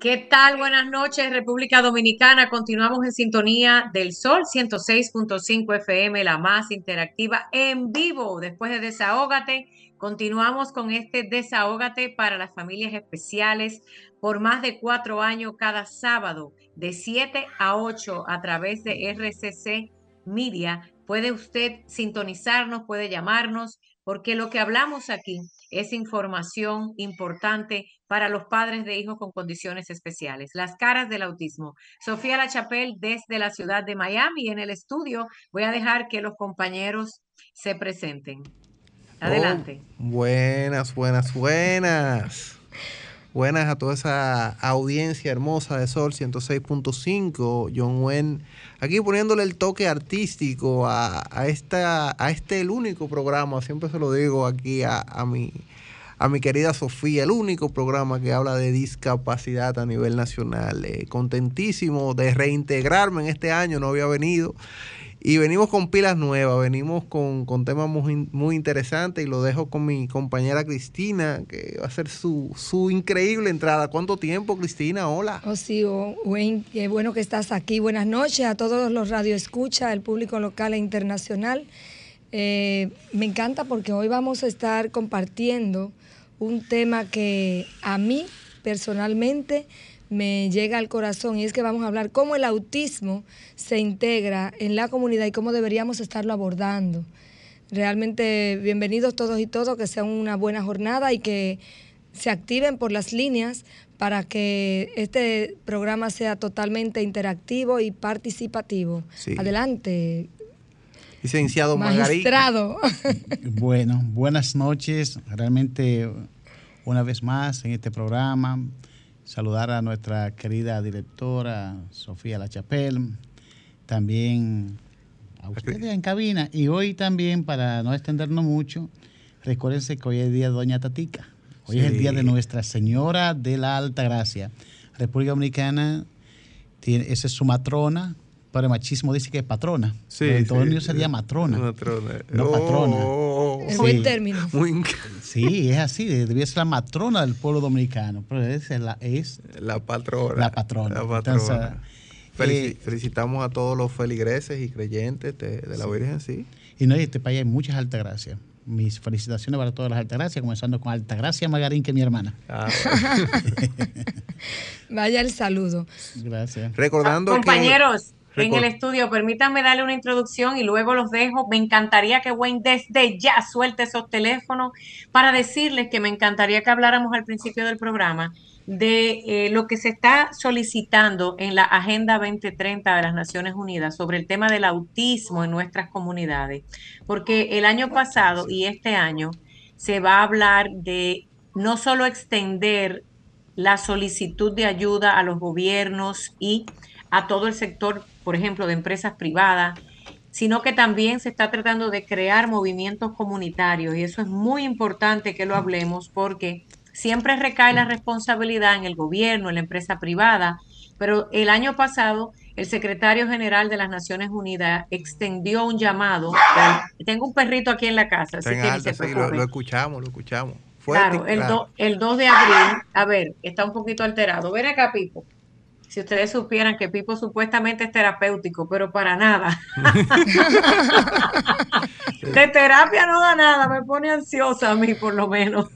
¿Qué tal? Buenas noches, República Dominicana. Continuamos en sintonía del Sol 106.5 FM, la más interactiva, en vivo. Después de Desahógate, continuamos con este Desahógate para las familias especiales por más de cuatro años cada sábado, de 7 a 8 a través de RCC Media. Puede usted sintonizarnos, puede llamarnos, porque lo que hablamos aquí es información importante para los padres de hijos con condiciones especiales. Las caras del autismo. Sofía La Chapelle desde la ciudad de Miami en el estudio. Voy a dejar que los compañeros se presenten. Adelante. Oh, buenas, buenas, buenas. Buenas a toda esa audiencia hermosa de Sol 106.5. John Wen, aquí poniéndole el toque artístico a, esta, a este el único programa, siempre se lo digo aquí a, a mi a mi querida Sofía, el único programa que habla de discapacidad a nivel nacional. Eh, contentísimo de reintegrarme en este año, no había venido. Y venimos con pilas nuevas, venimos con, temas muy, muy, interesantes y lo dejo con mi compañera Cristina, que va a hacer su, su increíble entrada. ¿Cuánto tiempo, Cristina? Hola. Oh, sí, oh, qué bueno que estás aquí. Buenas noches a todos los radioescuchas, el público local e internacional. Eh, me encanta porque hoy vamos a estar compartiendo un tema que a mí personalmente me llega al corazón y es que vamos a hablar cómo el autismo se integra en la comunidad y cómo deberíamos estarlo abordando. Realmente bienvenidos todos y todos, que sea una buena jornada y que se activen por las líneas para que este programa sea totalmente interactivo y participativo. Adelante, licenciado Magistrado. Bueno, buenas noches. Realmente, una vez más en este programa, saludar a nuestra querida directora Sofía Lachapelle, también a ustedes en cabina. Y hoy también, para no extendernos mucho, recuérdense que hoy es el día de Doña Tatica. Hoy es el día de Nuestra Señora de la Alta Gracia. República Dominicana, tiene, esa es su matrona, pero el machismo dice que es patrona. Sí, en todo el mundo sería matrona. Matrona. No patrona. Oh, es buen término. Sí, es así. Debía ser la matrona del pueblo dominicano. Pero es la, es la patrona. La patrona. La eh, felicitamos a todos los feligreses y creyentes de, la Virgen, sí. Y no, en este país hay muchas altagracias. Mis felicitaciones para todas las altagracias, comenzando con Altagracia Magarín, que es mi hermana. Ah, Vaya el saludo. Gracias. Recordando Compañeros, en el estudio. Permítanme darle una introducción y luego los dejo. Me encantaría que Wayne desde ya suelte esos teléfonos para decirles que me encantaría que habláramos al principio del programa de eh, lo que se está solicitando en la Agenda 2030 de las Naciones Unidas sobre el tema del autismo en nuestras comunidades. Porque el año pasado y este año se va a hablar de no solo extender la solicitud de ayuda a los gobiernos y a todo el sector por ejemplo, de empresas privadas, sino que también se está tratando de crear movimientos comunitarios y eso es muy importante que lo hablemos porque siempre recae la responsabilidad en el gobierno, en la empresa privada, pero el año pasado el secretario general de las Naciones Unidas extendió un llamado. Tengo un perrito aquí en la casa, así que lo, escuchamos, lo escuchamos. claro, el, el 2 de abril, a ver, está un poquito alterado. Ven acá, Pipo si ustedes supieran que Pipo supuestamente es terapéutico, pero para nada. de terapia no da nada, me pone ansiosa a mí por lo menos.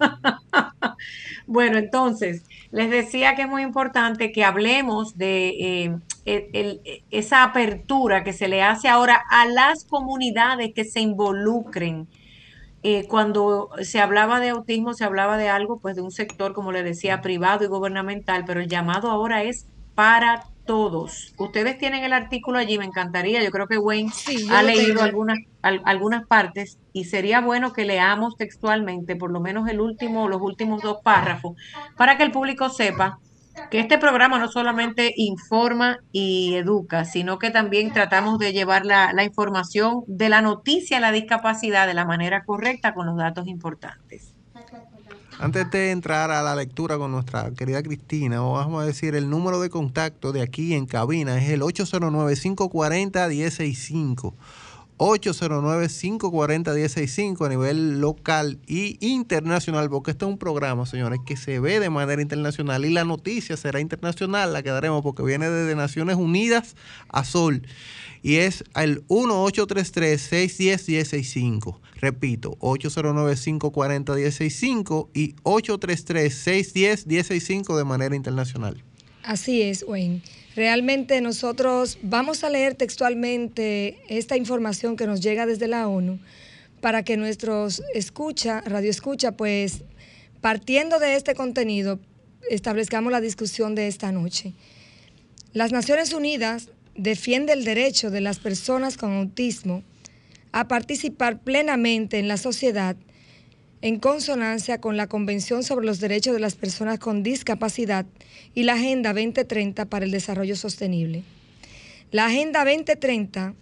bueno, entonces, les decía que es muy importante que hablemos de eh, esa apertura que se le hace ahora a las comunidades que se involucren. Eh, cuando se hablaba de autismo, se hablaba de algo, pues de un sector, como le decía, privado y gubernamental, pero el llamado ahora es para todos. Ustedes tienen el artículo allí, me encantaría. Yo creo que Wayne ha leído algunas, algunas partes y sería bueno que leamos textualmente por lo menos el último, los últimos dos párrafos, para que el público sepa que este programa no solamente informa y educa, sino que también tratamos de llevar la, la información de la noticia a la discapacidad de la manera correcta con los datos importantes. Antes de entrar a la lectura con nuestra querida Cristina, vamos a decir el número de contacto de aquí en cabina es el 809-540-165. 809-540-165 a nivel local y internacional, porque este es un programa, señores, que se ve de manera internacional y la noticia será internacional, la que daremos porque viene desde Naciones Unidas a Sol y es el 1833-610-165. Repito, 809-540-165 y 833-610-165 de manera internacional. Así es, Wayne. Realmente nosotros vamos a leer textualmente esta información que nos llega desde la ONU para que nuestros escucha, radio escucha, pues partiendo de este contenido, establezcamos la discusión de esta noche. Las Naciones Unidas defiende el derecho de las personas con autismo a participar plenamente en la sociedad en consonancia con la Convención sobre los Derechos de las Personas con Discapacidad y la Agenda 2030 para el Desarrollo Sostenible. La Agenda 2030,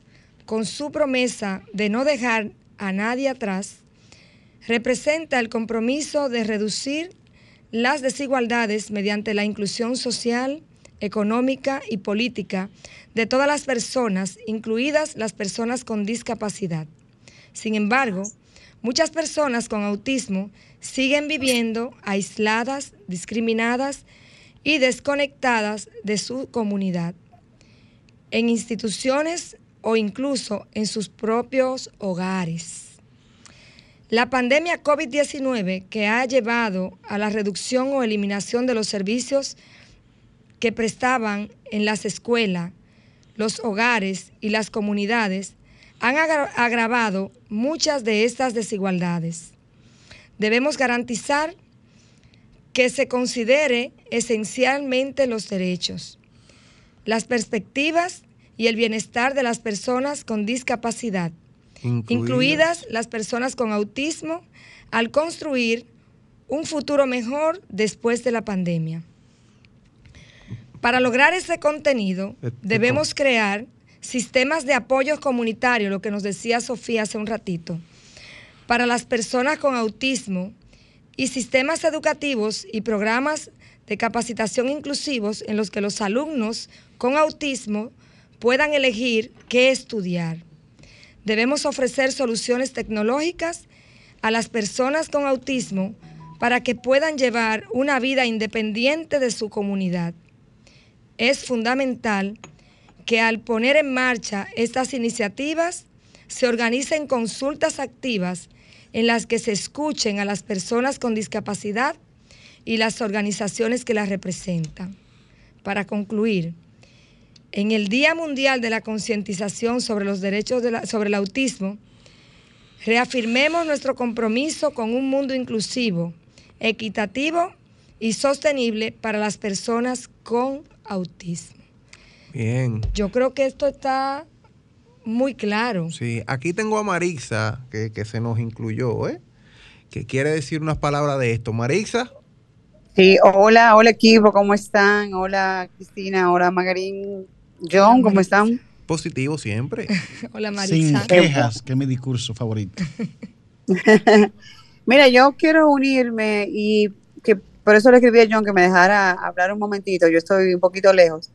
con su promesa de no dejar a nadie atrás, representa el compromiso de reducir las desigualdades mediante la inclusión social, económica y política de todas las personas, incluidas las personas con discapacidad. Sin embargo, muchas personas con autismo siguen viviendo aisladas, discriminadas y desconectadas de su comunidad, en instituciones o incluso en sus propios hogares. La pandemia COVID-19 que ha llevado a la reducción o eliminación de los servicios que prestaban en las escuelas, los hogares y las comunidades han agravado muchas de estas desigualdades. Debemos garantizar que se considere esencialmente los derechos, las perspectivas y el bienestar de las personas con discapacidad, incluidas las personas con autismo, al construir un futuro mejor después de la pandemia. Para lograr ese contenido, este debemos crear sistemas de apoyo comunitario, lo que nos decía Sofía hace un ratito, para las personas con autismo y sistemas educativos y programas de capacitación inclusivos en los que los alumnos con autismo puedan elegir qué estudiar. Debemos ofrecer soluciones tecnológicas a las personas con autismo para que puedan llevar una vida independiente de su comunidad es fundamental que al poner en marcha estas iniciativas se organicen consultas activas en las que se escuchen a las personas con discapacidad y las organizaciones que las representan. Para concluir, en el Día Mundial de la Concientización sobre los Derechos sobre el Autismo, reafirmemos nuestro compromiso con un mundo inclusivo, equitativo y sostenible para las personas con autismo. Bien. Yo creo que esto está muy claro. Sí, aquí tengo a Marixa, que, se nos incluyó, ¿eh? que quiere decir unas palabras de esto. Marixa. Sí, hola, hola equipo, ¿cómo están? Hola Cristina, hola Magarín, John, ¿cómo están? Positivo siempre. hola Marixa. Sin quejas, que es mi discurso favorito. Mira, yo quiero unirme y que por eso le escribí a John que me dejara hablar un momentito, yo estoy un poquito lejos,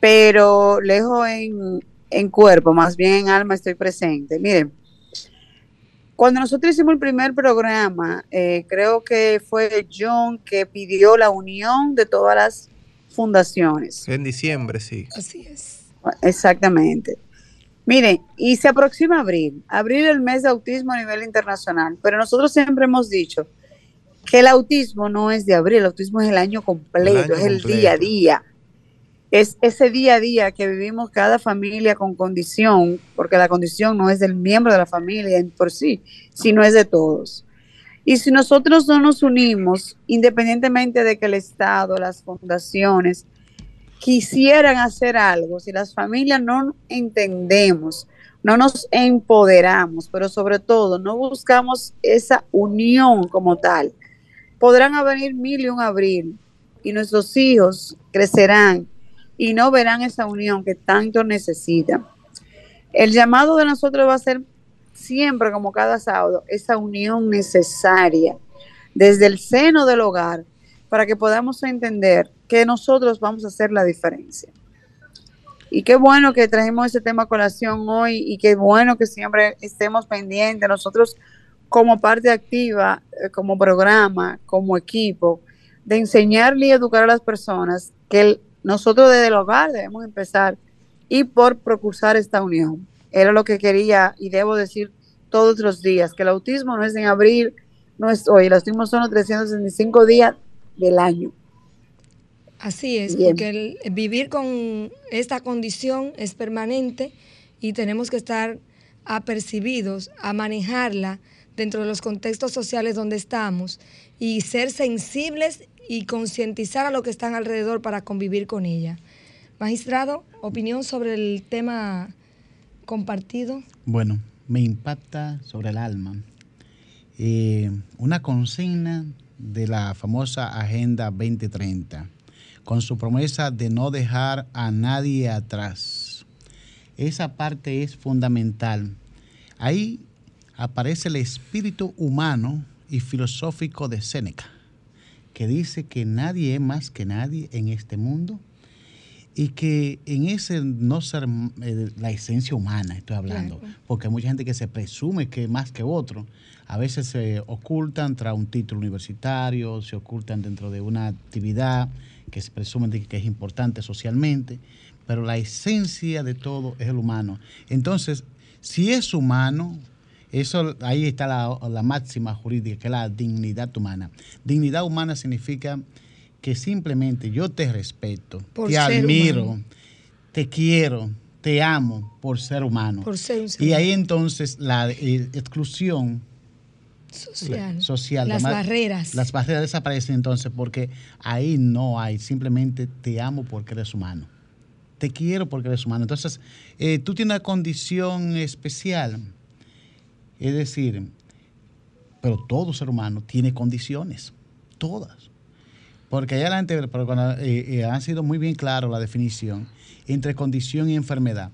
pero lejos en, cuerpo, más bien en alma estoy presente. Miren, cuando nosotros hicimos el primer programa, eh, creo que fue John que pidió la unión de todas las fundaciones. En diciembre, sí. Así es. Exactamente. Miren, y se aproxima abril, abril el mes de autismo a nivel internacional, pero nosotros siempre hemos dicho que el autismo no es de abril, el autismo es el año completo, es el día a día. Es ese día a día que vivimos cada familia con condición, porque la condición no es del miembro de la familia en por sí, sino es de todos. Y si nosotros no nos unimos, independientemente de que el Estado, las fundaciones quisieran hacer algo, si las familias no entendemos, no nos empoderamos, pero sobre todo no buscamos esa unión como tal, podrán venir mil y un abril y nuestros hijos crecerán y no verán esa unión que tanto necesitan. El llamado de nosotros va a ser siempre, como cada sábado, esa unión necesaria desde el seno del hogar para que podamos entender que nosotros vamos a hacer la diferencia. Y qué bueno que trajimos ese tema a colación hoy y qué bueno que siempre estemos pendientes nosotros como parte activa, eh, como programa, como equipo, de enseñarle y educar a las personas que nosotros desde el hogar debemos empezar y por procurar esta unión. Era lo que quería y debo decir todos los días, que el autismo no es en abril, no es hoy, el autismo son los 365 días del año. Así es, porque el vivir con esta condición es permanente y tenemos que estar apercibidos a manejarla dentro de los contextos sociales donde estamos y ser sensibles y concientizar a lo que están alrededor para convivir con ella. Magistrado, opinión sobre el tema compartido. Bueno, me impacta sobre el alma. Eh, una consigna de la famosa Agenda 2030, con su promesa de no dejar a nadie atrás. Esa parte es fundamental. Ahí aparece el espíritu humano y filosófico de Séneca, que dice que nadie es más que nadie en este mundo y que en ese no ser eh, la esencia humana, estoy hablando, porque hay mucha gente que se presume que es más que otro, a veces se ocultan tras un título universitario, se ocultan dentro de una actividad que se presume que es importante socialmente, pero la esencia de todo es el humano. Entonces, si es humano, eso ahí está la, máxima jurídica, que es la dignidad humana. Dignidad humana significa que simplemente yo te respeto, te admiro, te quiero, te amo por ser humano. Por ser y ahí entonces la eh, exclusión social, las barreras. Las barreras desaparecen entonces porque ahí no hay, simplemente te amo porque eres humano. Te quiero porque eres humano. Entonces, eh, tú tienes una condición especial es decir, pero todo ser humano tiene condiciones, todas. Porque allá adelante, pero eh, eh, han sido muy bien claro la definición entre condición y enfermedad.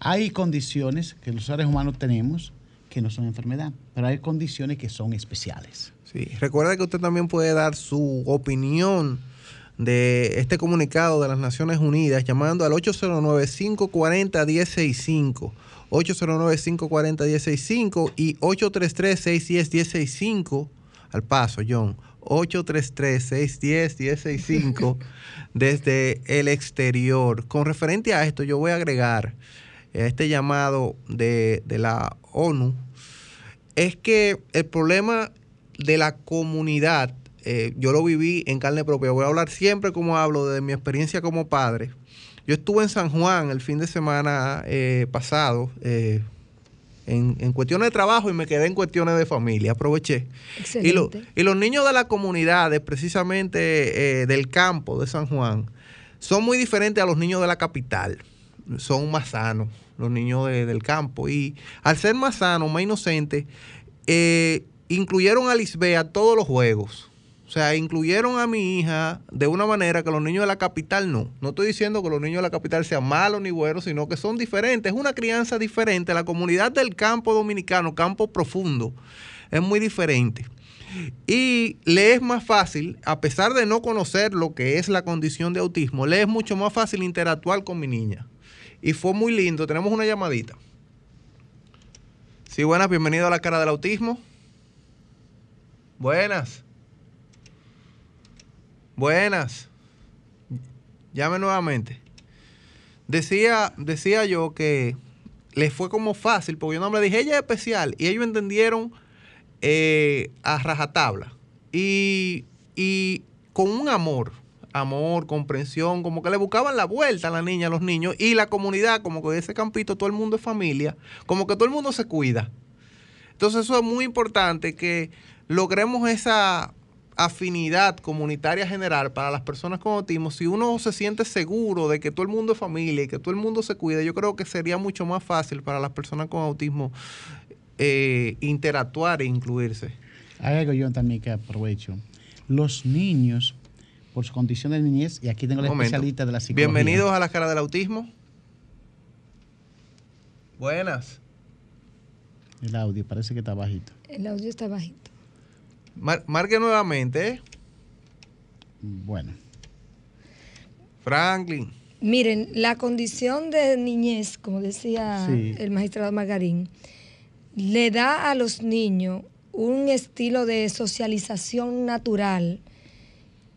Hay condiciones que los seres humanos tenemos que no son enfermedad, pero hay condiciones que son especiales. Sí, recuerda que usted también puede dar su opinión de este comunicado de las Naciones Unidas llamando al 809-540-165. 809-540-165 y 833-610-165 al paso, John. 833-610-165 desde el exterior. Con referente a esto, yo voy a agregar este llamado de, de la ONU, es que el problema de la comunidad, eh, yo lo viví en carne propia, voy a hablar siempre como hablo de mi experiencia como padre, yo estuve en San Juan el fin de semana eh, pasado eh, en, cuestiones de trabajo y me quedé en cuestiones de familia, aproveché. Y, y los niños de la comunidad, precisamente eh, del campo de San Juan, son muy diferentes a los niños de la capital. Son más sanos los niños del campo. Y al ser más sanos, más inocentes, incluyeron a Lisbea a todos los juegos. O sea, incluyeron a mi hija de una manera que los niños de la capital no. No estoy diciendo que los niños de la capital sean malos ni buenos, sino que son diferentes. Es una crianza diferente. La comunidad del campo dominicano, campo profundo, es muy diferente. Y le es más fácil, a pesar de no conocer lo que es la condición de autismo, le es mucho más fácil interactuar con mi niña. Y fue muy lindo. Tenemos una llamadita. Sí, buenas, bienvenido a la cara del autismo. Buenas. Buenas. Llame nuevamente. Decía, decía yo que les fue como fácil, porque yo no le dije, ella es especial, y ellos entendieron eh, a rajatabla. Y, y con un amor, amor, comprensión, como que le buscaban la vuelta a la niña, a los niños, y la comunidad, como que ese campito todo el mundo es familia, como que todo el mundo se cuida. Entonces eso es muy importante que logremos esa afinidad comunitaria general para las personas con autismo, si uno se siente seguro de que todo el mundo es familia y que todo el mundo se cuida, yo creo que sería mucho más fácil para las personas con autismo eh, interactuar e incluirse. Hay algo yo también que aprovecho. Los niños por su condición de niñez y aquí tengo la especialista de la psicología. Bienvenidos a la cara del autismo. Buenas. El audio parece que está bajito. El audio está bajito. Marque nuevamente. ¿eh? Bueno. Franklin. Miren, la condición de niñez, como decía el magistrado Margarín, le da a los niños un estilo de socialización natural,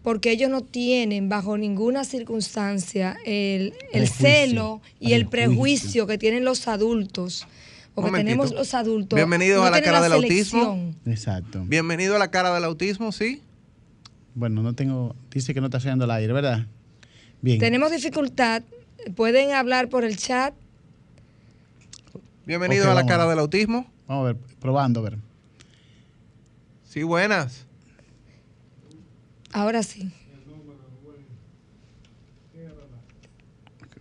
porque ellos no tienen bajo ninguna circunstancia el, celo y el prejuicio que tienen los adultos. O que tenemos los adultos. Bienvenido a la cara del autismo. Exacto. Bienvenido a la cara del autismo, ¿sí? Bueno, no tengo. Dice que no está haciendo el aire, ¿verdad? Bien. Tenemos dificultad. Pueden hablar por el chat. Bienvenido a la cara del autismo. Vamos a ver, probando, a ver. Sí, buenas. Ahora sí.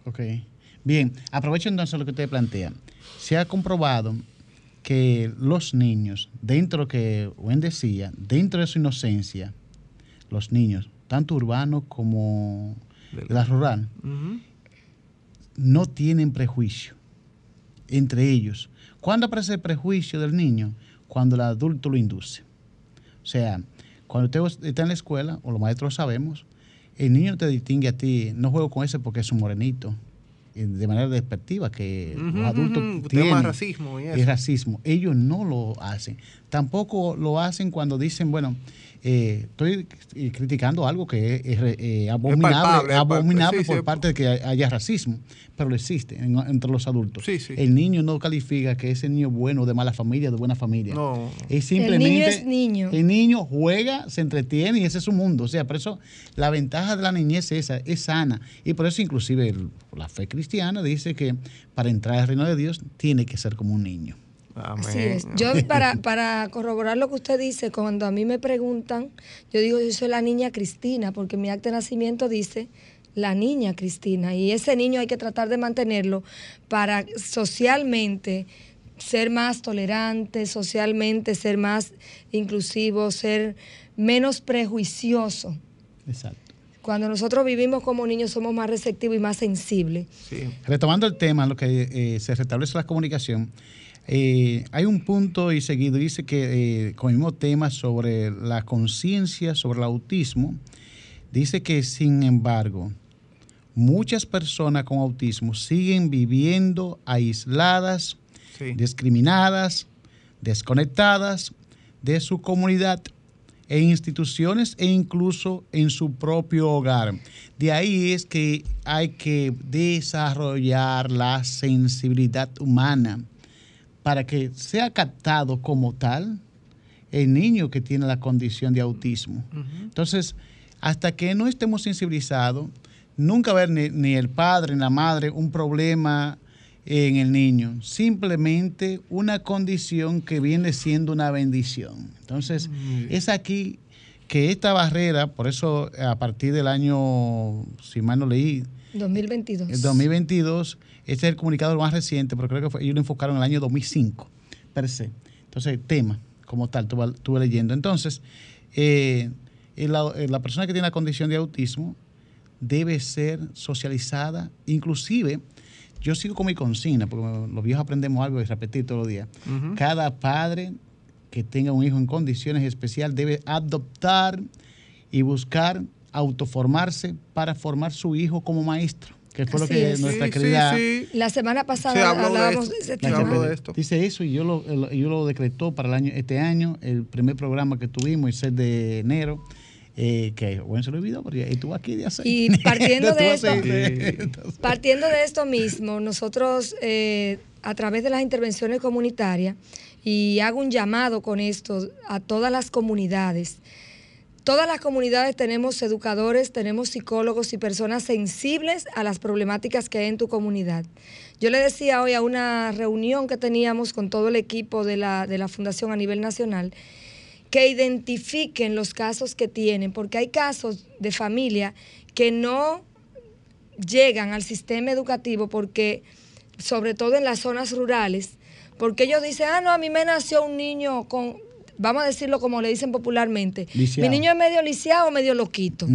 Ok. Bien, aprovecho entonces lo que usted plantea. Se ha comprobado que los niños, dentro de lo que Wen decía, dentro de su inocencia, los niños, tanto urbanos como de la rural, no tienen prejuicio entre ellos. ¿Cuándo aparece el prejuicio del niño? Cuando el adulto lo induce. O sea, cuando usted está en la escuela, o los maestros sabemos, el niño te distingue a ti, no juego con ese porque es un morenito, de manera despectiva que los adultos tienen racismo y, racismo. Ellos no lo hacen. Tampoco lo hacen cuando dicen, bueno, eh, estoy criticando algo que es, eh, abominable, abominable por parte de que haya racismo, pero lo existe entre los adultos. El niño no califica que ese niño bueno, de mala familia, de buena familia. No. Es simplemente, el niño es niño. El niño juega, se entretiene y ese es su mundo. O sea, por eso la ventaja de la niñez es esa, es sana. Y por eso inclusive la fe cristiana dice que para entrar al reino de Dios tiene que ser como un niño. Así es. Yo para, para corroborar lo que usted dice, cuando a mí me preguntan, yo digo, yo soy la niña Cristina, porque mi acta de nacimiento dice la niña Cristina. Y ese niño hay que tratar de mantenerlo para socialmente ser más tolerante, socialmente ser más inclusivo, ser menos prejuicioso. Exacto. Cuando nosotros vivimos como niños somos más receptivos y más sensibles. Sí. Retomando el tema, lo que eh, se restablece la comunicación, eh, hay un punto y seguido, dice que eh, con el mismo tema sobre la conciencia, sobre el autismo, dice que sin embargo, muchas personas con autismo siguen viviendo aisladas, discriminadas, desconectadas de su comunidad e instituciones e incluso en su propio hogar. De ahí es que hay que desarrollar la sensibilidad humana para que sea captado como tal el niño que tiene la condición de autismo. Entonces, hasta que no estemos sensibilizados, nunca va a haber ni, el padre ni la madre un problema en el niño, simplemente una condición que viene siendo una bendición. Entonces, es aquí que esta barrera, por eso a partir del año, si mal no leí, 2022. El 2022, este es el comunicado más reciente, pero creo que fue, ellos lo enfocaron en el año 2005, per se. Entonces, el tema como tal, estuve, leyendo. Entonces, eh, la, eh, la, persona que tiene la condición de autismo debe ser socializada, inclusive, yo sigo con mi consigna, porque los viejos aprendemos algo y repetir todos los días. Cada padre que tenga un hijo en condiciones especiales debe adoptar y buscar autoformarse para formar su hijo como maestro que fue lo que nuestra querida... La semana pasada hablábamos de, ese tema. Dice eso y yo lo, yo lo decretó para el año este año, el primer programa que tuvimos, el 6 de enero, eh, que bueno, se lo olvidó porque estuvo aquí de. Y partiendo de esto, partiendo de esto mismo, nosotros eh, a través de las intervenciones comunitarias, y hago un llamado con esto a todas las comunidades, Todas las comunidades tenemos educadores, tenemos psicólogos y personas sensibles a las problemáticas que hay en tu comunidad. Yo le decía hoy a una reunión que teníamos con todo el equipo de la, de la Fundación a nivel nacional, que identifiquen los casos que tienen, porque hay casos de familia que no llegan al sistema educativo porque, sobre todo en las zonas rurales, porque ellos dicen, ah, no, a mí me nació un niño con vamos a decirlo como le dicen popularmente, mi niño es medio lisiado o medio loquito.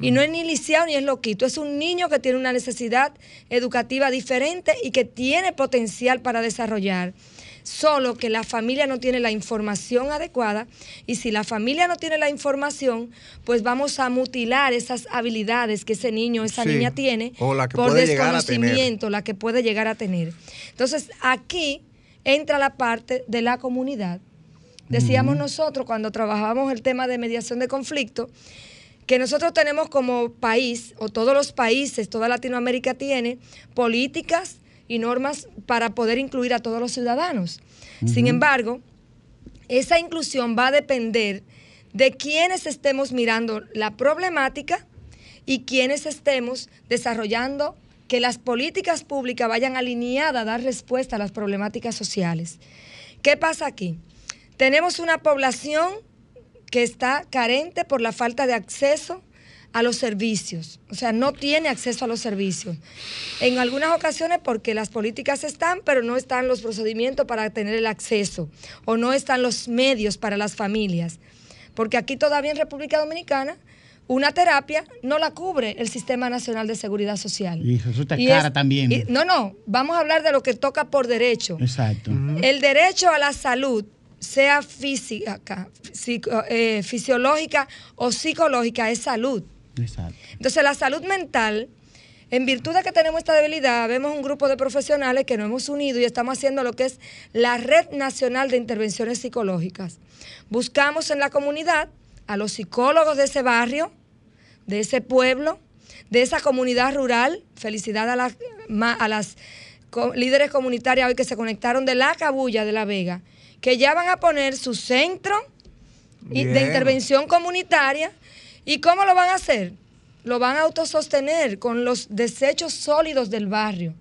Y no es ni lisiado ni es loquito, es un niño que tiene una necesidad educativa diferente y que tiene potencial para desarrollar solo que la familia no tiene la información adecuada y si la familia no tiene la información, pues vamos a mutilar esas habilidades que ese niño o esa niña tiene por desconocimiento, la que puede llegar a tener. Entonces, aquí entra la parte de la comunidad. Decíamos nosotros cuando trabajábamos el tema de mediación de conflicto, que nosotros tenemos como país, o todos los países, toda Latinoamérica tiene, políticas y normas para poder incluir a todos los ciudadanos. Sin embargo, esa inclusión va a depender de quienes estemos mirando la problemática y quienes estemos desarrollando que las políticas públicas vayan alineadas a dar respuesta a las problemáticas sociales. ¿Qué pasa aquí? Tenemos una población que está carente por la falta de acceso a los servicios, o sea, no tiene acceso a los servicios. En algunas ocasiones porque las políticas están, pero no están los procedimientos para tener el acceso, o no están los medios para las familias. Porque aquí todavía en República Dominicana una terapia no la cubre el Sistema Nacional de Seguridad Social. Y resulta cara también. no, no, vamos a hablar de lo que toca por derecho. Exacto. El derecho a la salud sea física, eh, fisiológica o psicológica, es salud. Entonces la salud mental, en virtud de que tenemos esta debilidad, vemos un grupo de profesionales que nos hemos unido y estamos haciendo lo que es la Red Nacional de Intervenciones Psicológicas. Buscamos en la comunidad a los psicólogos de ese barrio, de ese pueblo, de esa comunidad rural. Felicidad a las, a las líderes comunitarias hoy que se conectaron de la Cabulla de La Vega, que ya van a poner su centro de intervención comunitaria ¿Y cómo lo van a hacer? Lo van a autosostener con los desechos sólidos del barrio.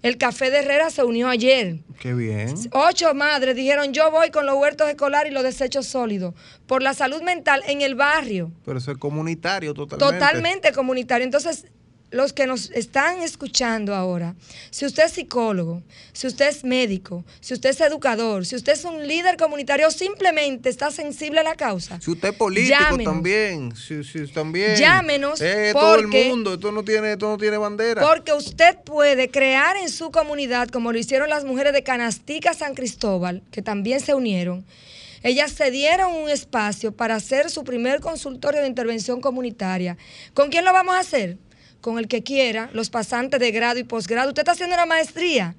El Café de Herrera se unió ayer. Qué bien. Ocho madres dijeron, yo voy con los huertos escolares y los desechos sólidos por la salud mental en el barrio. Pero eso es comunitario totalmente. Totalmente comunitario. Entonces, los que nos están escuchando ahora, si usted es psicólogo, si usted es médico, si usted es educador, si usted es un líder comunitario simplemente está sensible a la causa. Si usted es político también, si, también. Llámenos. Eh, todo el mundo, esto no, tiene, esto no tiene bandera. Porque usted puede crear en su comunidad, como lo hicieron las mujeres de Canastica San Cristóbal, que también se unieron. Ellas se dieron un espacio para hacer su primer consultorio de intervención comunitaria. ¿Con quién lo vamos a hacer? Con el que quiera, los pasantes de grado y posgrado. Usted está haciendo una maestría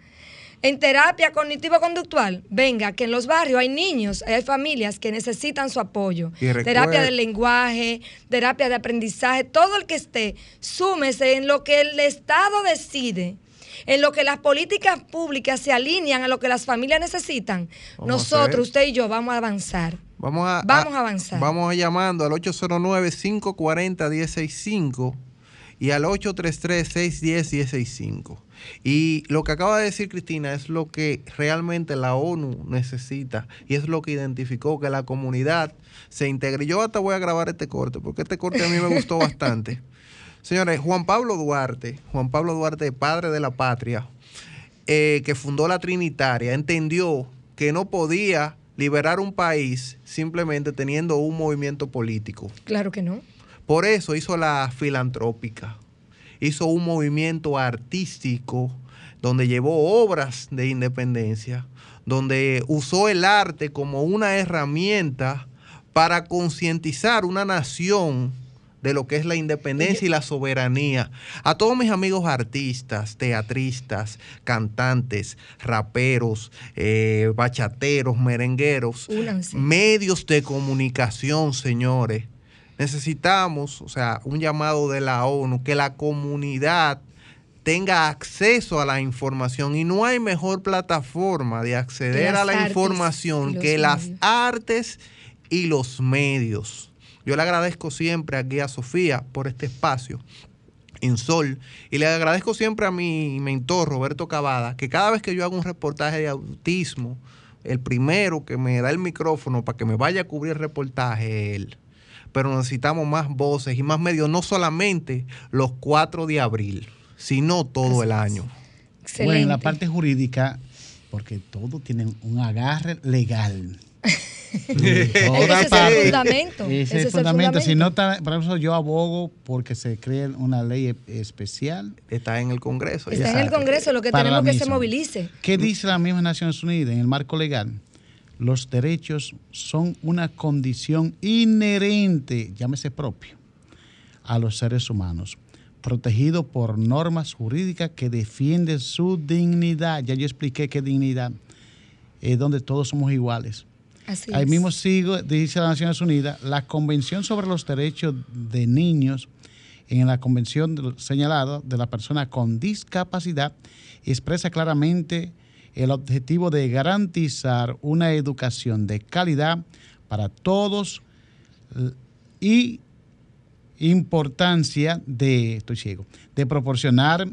en terapia cognitivo-conductual. Venga, que en los barrios hay niños, hay familias que necesitan su apoyo. Terapia del lenguaje, terapia de aprendizaje, todo el que esté, súmese en lo que el Estado decide en lo que las políticas públicas se alinean a lo que las familias necesitan, nosotros, usted y yo, vamos a avanzar. Vamos a, vamos a avanzar. Vamos a llamando al 809-540-165 y al 833-610-165. Y lo que acaba de decir Cristina es lo que realmente la ONU necesita y es lo que identificó que la comunidad se integre. Yo hasta voy a grabar este corte porque este corte a mí me gustó bastante. Señores, Juan Pablo Duarte, Juan Pablo Duarte, padre de la patria, eh, que fundó la Trinitaria, entendió que no podía liberar un país simplemente teniendo un movimiento político. Claro que no. Por eso hizo la filantrópica, hizo un movimiento artístico donde llevó obras de independencia, donde usó el arte como una herramienta para concientizar una nación de lo que es la independencia y la soberanía. A todos mis amigos artistas, teatristas, cantantes, raperos, eh, bachateros, merengueros, medios de comunicación, señores necesitamos, o sea, un llamado de la ONU, que la comunidad tenga acceso a la información y no hay mejor plataforma de acceder a la información que las artes y los medios. Yo le agradezco siempre aquí a Sofía por este espacio en Sol y le agradezco siempre a mi mentor Roberto Cavada que cada vez que yo hago un reportaje de autismo, el primero que me da el micrófono para que me vaya a cubrir el reportaje es él pero necesitamos más voces y más medios, no solamente los 4 de abril, sino todo el año. Excelente. Bueno, en la parte jurídica, porque todo tiene un agarre legal. ese es el fundamento. Ese, es el fundamento. Si no por eso yo abogo porque se cree una ley especial. Está en el Congreso. Está en el Congreso, lo que tenemos que se movilice. ¿Qué dice la misma Naciones Unidas en el marco legal? Los derechos son una condición inherente, llámese propio, a los seres humanos protegido por normas jurídicas que defienden su dignidad. Ya yo expliqué qué dignidad es donde todos somos iguales. Así Ahí mismo sigo, dice las Naciones Unidas, la Convención sobre los Derechos de Niños, en la Convención señalada de la persona con discapacidad, expresa claramente el objetivo de garantizar una educación de calidad para todos y importancia de, estoy de proporcionar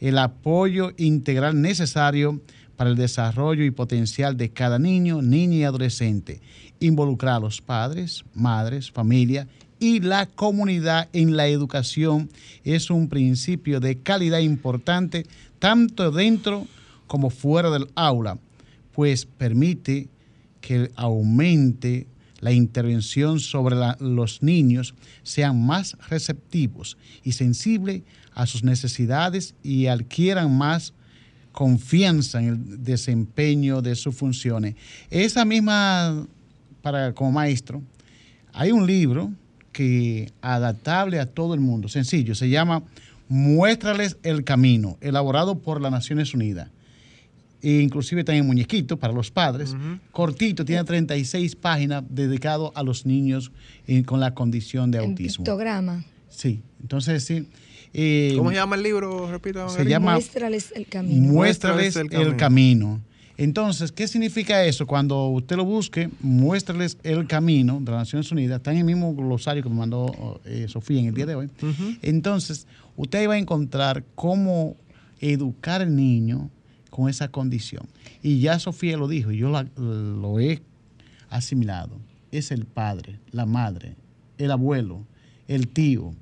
el apoyo integral necesario para el desarrollo y potencial de cada niño, niña y adolescente, involucrar a los padres, madres, familia y la comunidad en la educación. Es un principio de calidad importante tanto dentro fuera del aula, pues permite que aumente la intervención sobre los niños sean más receptivos y sensibles a sus necesidades y adquieran más confianza en el desempeño de sus funciones. Esa misma, para como maestro, hay un libro que adaptable a todo el mundo, sencillo, se llama Muéstrales el camino, elaborado por las Naciones Unidas. E inclusive también muñequito para los padres, cortito, tiene 36 páginas dedicado a los niños eh, con la condición de autismo. Pictograma. Sí, entonces sí. Eh, ¿Cómo se llama el libro? Repito. Se llama Muéstrales el camino. Muéstrales, el, camino. Entonces, ¿qué significa eso? Cuando usted lo busque, muéstrales el camino de las Naciones Unidas. Está en el mismo glosario que me mandó eh, Sofía en el día de hoy. Entonces, usted va a encontrar cómo educar al niño con esa condición. Y ya Sofía lo dijo, yo lo he asimilado. Es el padre, la madre, el abuelo, el tío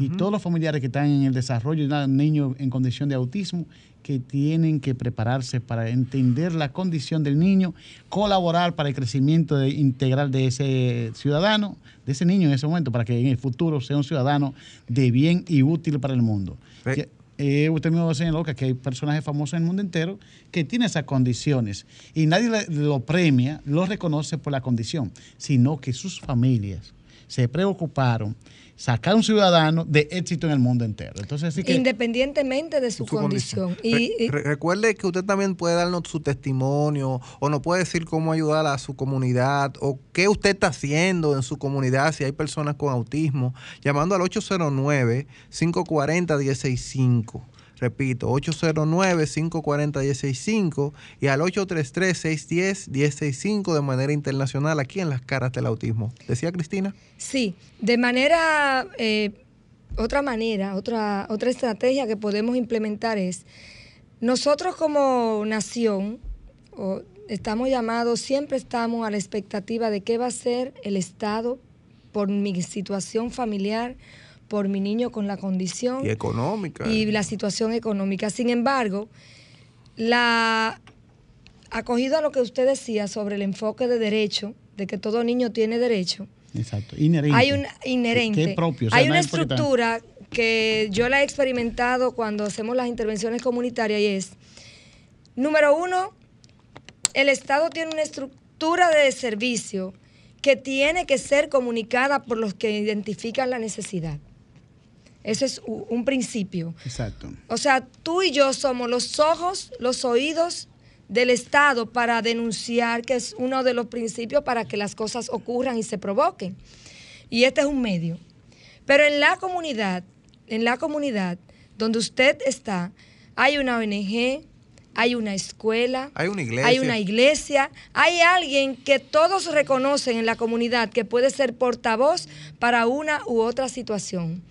y todos los familiares que están en el desarrollo de un niño en condición de autismo que tienen que prepararse para entender la condición del niño, colaborar para el crecimiento integral de ese ciudadano, de ese niño en ese momento, para que en el futuro sea un ciudadano de bien y útil para el mundo. Eh, usted mismo señaló que hay personajes famosos en el mundo entero que tienen esas condiciones y nadie lo premia, lo reconoce por la condición, sino que sus familias se preocuparon sacar un ciudadano de éxito en el mundo entero. Entonces, Independientemente de su, condición. Y, recuerde que usted también puede darnos su testimonio o nos puede decir cómo ayudar a su comunidad o qué usted está haciendo en su comunidad si hay personas con autismo, llamando al 809 540 165 Repito, 809-540-165 y al 833-610-165 de manera internacional aquí en las caras del autismo. ¿Decía Cristina? Sí, de manera, eh, otra manera, otra, otra estrategia que podemos implementar es, nosotros como nación, estamos llamados, siempre estamos a la expectativa de qué va a ser el Estado por mi situación familiar por mi niño con la condición. Y económica. Y la situación económica. Sin embargo, la acogido a lo que usted decía sobre el enfoque de derecho, de que todo niño tiene derecho. Exacto, inherente. Hay un inherente. propio, hay una estructura que yo la he experimentado cuando hacemos las intervenciones comunitarias y es, número uno, el Estado tiene una estructura de servicio que tiene que ser comunicada por los que identifican la necesidad. Eso es un principio. Exacto. O sea, tú y yo somos los ojos, los oídos del Estado para denunciar, que es uno de los principios para que las cosas ocurran y se provoquen. Y este es un medio. Pero en la comunidad, en la comunidad donde usted está, hay una ONG, hay una escuela, hay una iglesia, hay, una iglesia, hay alguien que todos reconocen en la comunidad que puede ser portavoz para una u otra situación.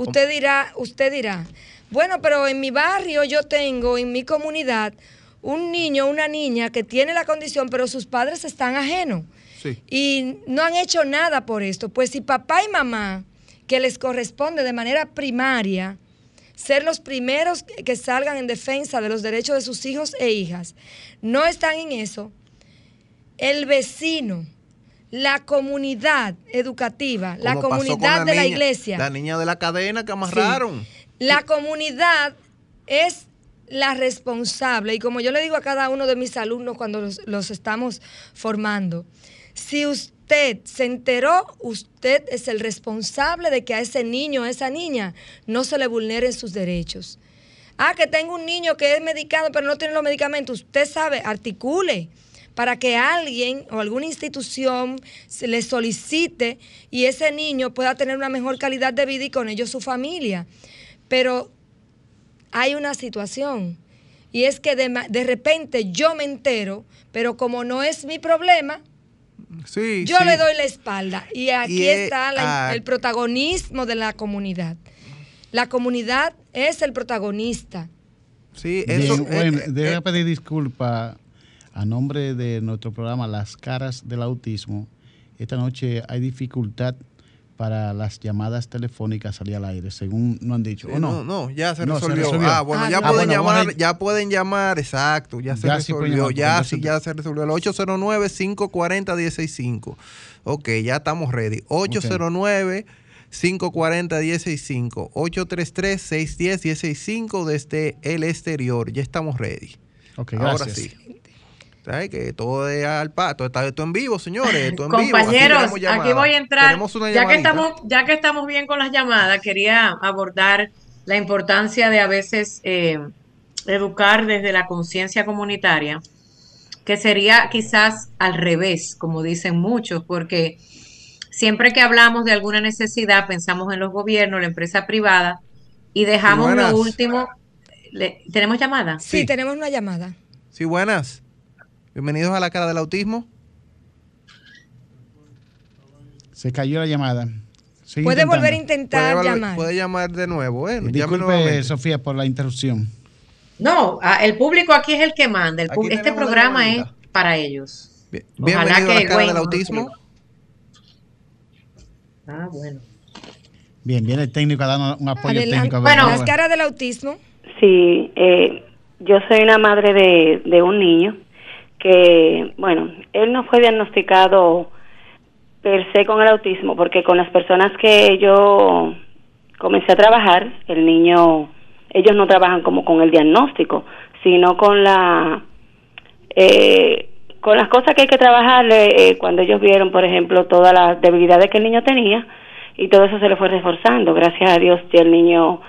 Usted dirá, usted dirá, bueno, pero en mi barrio yo tengo, en mi comunidad, un niño, una niña que tiene la condición, pero sus padres están ajenos. Y no han hecho nada por esto. Pues si papá y mamá, que les corresponde de manera primaria, ser los primeros que salgan en defensa de los derechos de sus hijos e hijas, no están en eso, el vecino, la comunidad educativa, la comunidad de la iglesia. La niña de la cadena que amarraron. La comunidad es la responsable, y como yo le digo a cada uno de mis alumnos cuando los, estamos formando, si usted se enteró, usted es el responsable de que a ese niño o esa niña no se le vulneren sus derechos. Ah, que tengo un niño que es medicado pero no tiene los medicamentos. Usted sabe, articule para que alguien o alguna institución se le solicite y ese niño pueda tener una mejor calidad de vida y con ello su familia. Pero hay una situación y es que de, repente yo me entero, pero como no es mi problema, yo le doy la espalda. Y aquí está ah, el protagonismo de la comunidad. La comunidad es el protagonista. Sí, eso. bueno, eh, debe eh, pedir disculpas a nombre de nuestro programa Las Caras del Autismo. Esta noche hay dificultad para las llamadas telefónicas salir al aire, según nos han dicho. ¿O no? no, ya se, resolvió. Ah, bueno, ah, ya pueden llamar, ya pueden llamar, exacto, ya se resolvió, ya sí, ya se resolvió. El 809-540-165. Ok, ya estamos ready. 809 540-165, 833-610-165 desde el exterior. Ya estamos ready. Ok, gracias. Ahora sí. Que todo es al pato, está esto en vivo, señores. Compañeros, aquí voy a entrar. Ya que, estamos, ya que estamos bien con las llamadas, quería abordar la importancia de a veces eh, educar desde la conciencia comunitaria, que sería quizás al revés, como dicen muchos, porque siempre que hablamos de alguna necesidad, pensamos en los gobiernos, la empresa privada, y dejamos lo último. ¿Tenemos llamada? Sí, tenemos una llamada. Sí, buenas. Bienvenidos a la cara del autismo. Se cayó la llamada. puede volver a intentar llamar. Puede llamar de nuevo. ¿eh? Disculpe, Sofía, por la interrupción. No, ah, el público aquí es el que manda. este programa es para ellos. bienvenido a la cara del autismo. Ah, bueno. Bien, viene el técnico a dar un apoyo técnico. Bueno, las caras del autismo. Sí, eh, yo soy una madre de, de un niño que, bueno, él no fue diagnosticado per se con el autismo, porque con las personas que yo comencé a trabajar, el niño, ellos no trabajan como con el diagnóstico, sino con la, eh, con las cosas que hay que trabajarle eh, cuando ellos vieron, por ejemplo, todas las debilidades que el niño tenía y todo eso se le fue reforzando. Gracias a Dios, ya el niño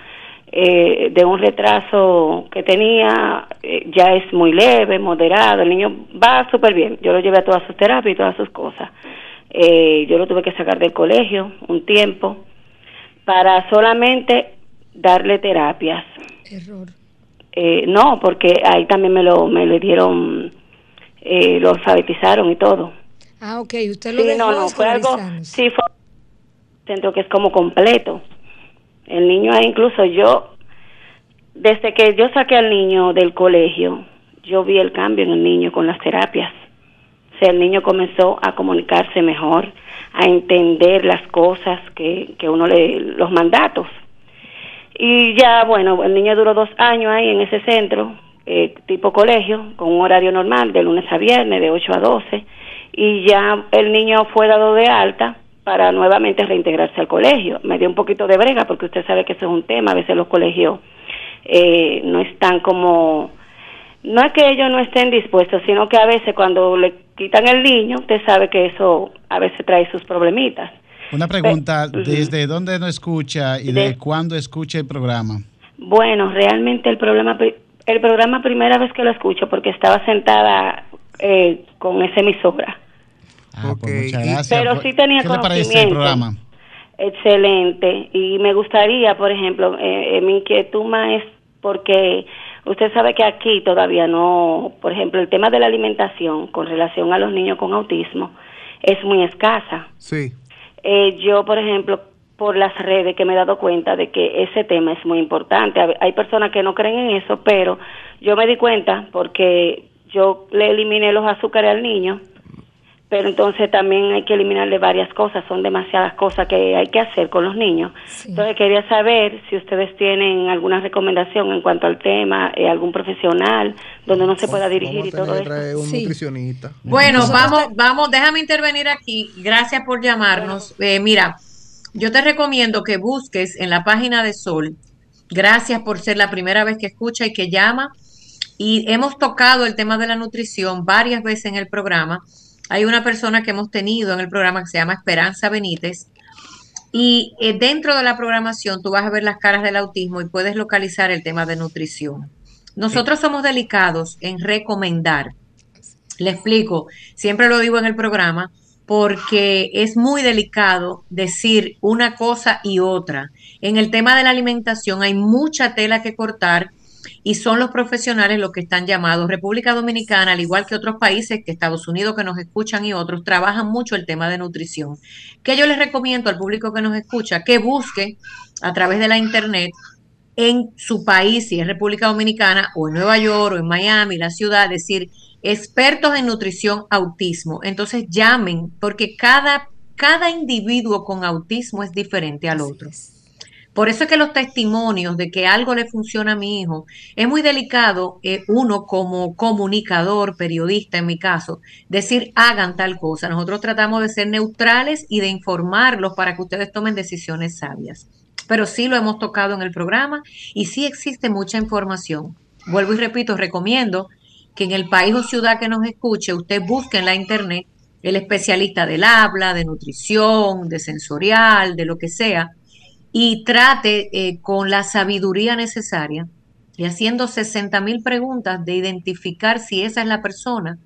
eh, de un retraso que tenía eh, ya es muy leve, moderado, el niño va súper bien. Yo lo llevé a todas sus terapias y todas sus cosas. Eh, yo lo tuve que sacar del colegio un tiempo para solamente darle terapias. Error. no, porque ahí también me lo me le dieron, lo alfabetizaron y todo. Ah, ok, usted lo sí, no, no, fue algo, sí, fue un centro que es como completo. El niño, incluso yo, desde que yo saqué al niño del colegio, yo vi el cambio en el niño con las terapias. O sea, el niño comenzó a comunicarse mejor, a entender las cosas que, que uno le, los mandatos. Y ya, bueno, el niño duró dos años ahí en ese centro, eh, tipo colegio, con un horario normal, de lunes a viernes, de 8 a 12, y ya el niño fue dado de alta para nuevamente reintegrarse al colegio. Me dio un poquito de brega porque usted sabe que eso es un tema, a veces los colegios eh, no están como, no es que ellos no estén dispuestos, sino que a veces cuando le quitan el niño, usted sabe que eso a veces trae sus problemitas. Una pregunta, ¿desde dónde no escucha y de, cuándo escucha el programa? Bueno, realmente el programa, el programa primera vez que lo escucho porque estaba sentada eh, con esa emisora. Ah, pues muchas gracias. Pero sí tenía ¿Qué le parece el programa? Excelente. Y me gustaría, por ejemplo, eh, eh, mi inquietud más es porque usted sabe que aquí todavía no, por ejemplo, el tema de la alimentación con relación a los niños con autismo es muy escasa. Sí. Eh, yo, por ejemplo, por las redes que me he dado cuenta de que ese tema es muy importante. Hay personas que no creen en eso, pero yo me di cuenta porque yo le eliminé los azúcares al niño pero entonces también hay que eliminarle varias cosas, son demasiadas cosas que hay que hacer con los niños. Entonces quería saber si ustedes tienen alguna recomendación en cuanto al tema, eh, algún profesional donde uno se pueda dirigir y todo eso. Un nutricionista. Bueno, vamos, vamos, déjame intervenir aquí. Gracias por llamarnos. Eh, mira, yo te recomiendo que busques en la página de Sol. Gracias por ser la primera vez que escucha y que llama. Y hemos tocado el tema de la nutrición varias veces en el programa hay una persona que hemos tenido en el programa que se llama Esperanza Benítez. Y eh, dentro de la programación tú vas a ver las caras del autismo y puedes localizar el tema de nutrición. Nosotros somos delicados en recomendar. Le explico, siempre lo digo en el programa, porque es muy delicado decir una cosa y otra. En el tema de la alimentación hay mucha tela que cortar y son los profesionales los que están llamados. República Dominicana, al igual que otros países, que Estados Unidos que nos escuchan y otros, trabajan mucho el tema de nutrición. Que yo les recomiendo al público que nos escucha que busque a través de la internet en su país, si es República Dominicana o en Nueva York o en Miami, la ciudad, decir expertos en nutrición autismo. Entonces llamen porque cada, cada individuo con autismo es diferente al otro. Por eso es que los testimonios de que algo le funciona a mi hijo es muy delicado, eh, uno como comunicador, periodista en mi caso, decir hagan tal cosa. Nosotros tratamos de ser neutrales y de informarlos para que ustedes tomen decisiones sabias. Pero sí lo hemos tocado en el programa y sí existe mucha información. Vuelvo y repito, recomiendo que en el país o ciudad que nos escuche, usted busque en la internet el especialista del habla, de nutrición, de sensorial, de lo que sea, y trate eh, con la sabiduría necesaria y haciendo 60 mil preguntas de identificar si esa es la persona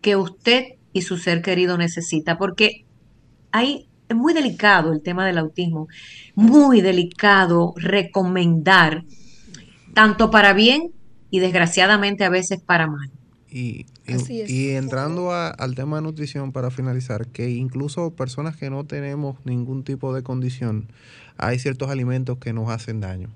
que usted y su ser querido necesita, porque ahí es muy delicado el tema del autismo, muy delicado recomendar, tanto para bien y desgraciadamente a veces para mal. Y, y, entrando al tema de nutrición para finalizar, que incluso personas que no tenemos ningún tipo de condición, hay ciertos alimentos que nos hacen daño.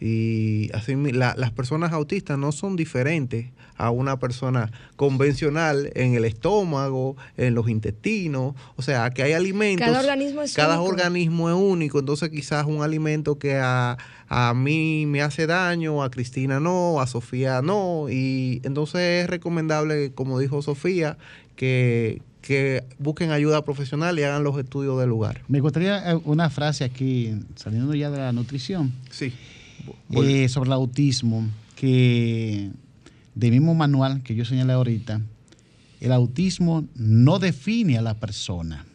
Y así las personas autistas no son diferentes a una persona convencional en el estómago, en los intestinos. O sea, que hay alimentos. Cada organismo es cada organismo es único. Entonces, quizás un alimento que a, a mí me hace daño, a Cristina no, a Sofía no. Y entonces es recomendable, como dijo Sofía, que, que busquen ayuda profesional y hagan los estudios del lugar. Me gustaría eh, una frase aquí, saliendo ya de la nutrición. Sí. Eh, sobre el autismo, que del mismo manual que yo señalé ahorita, el autismo no define a la persona.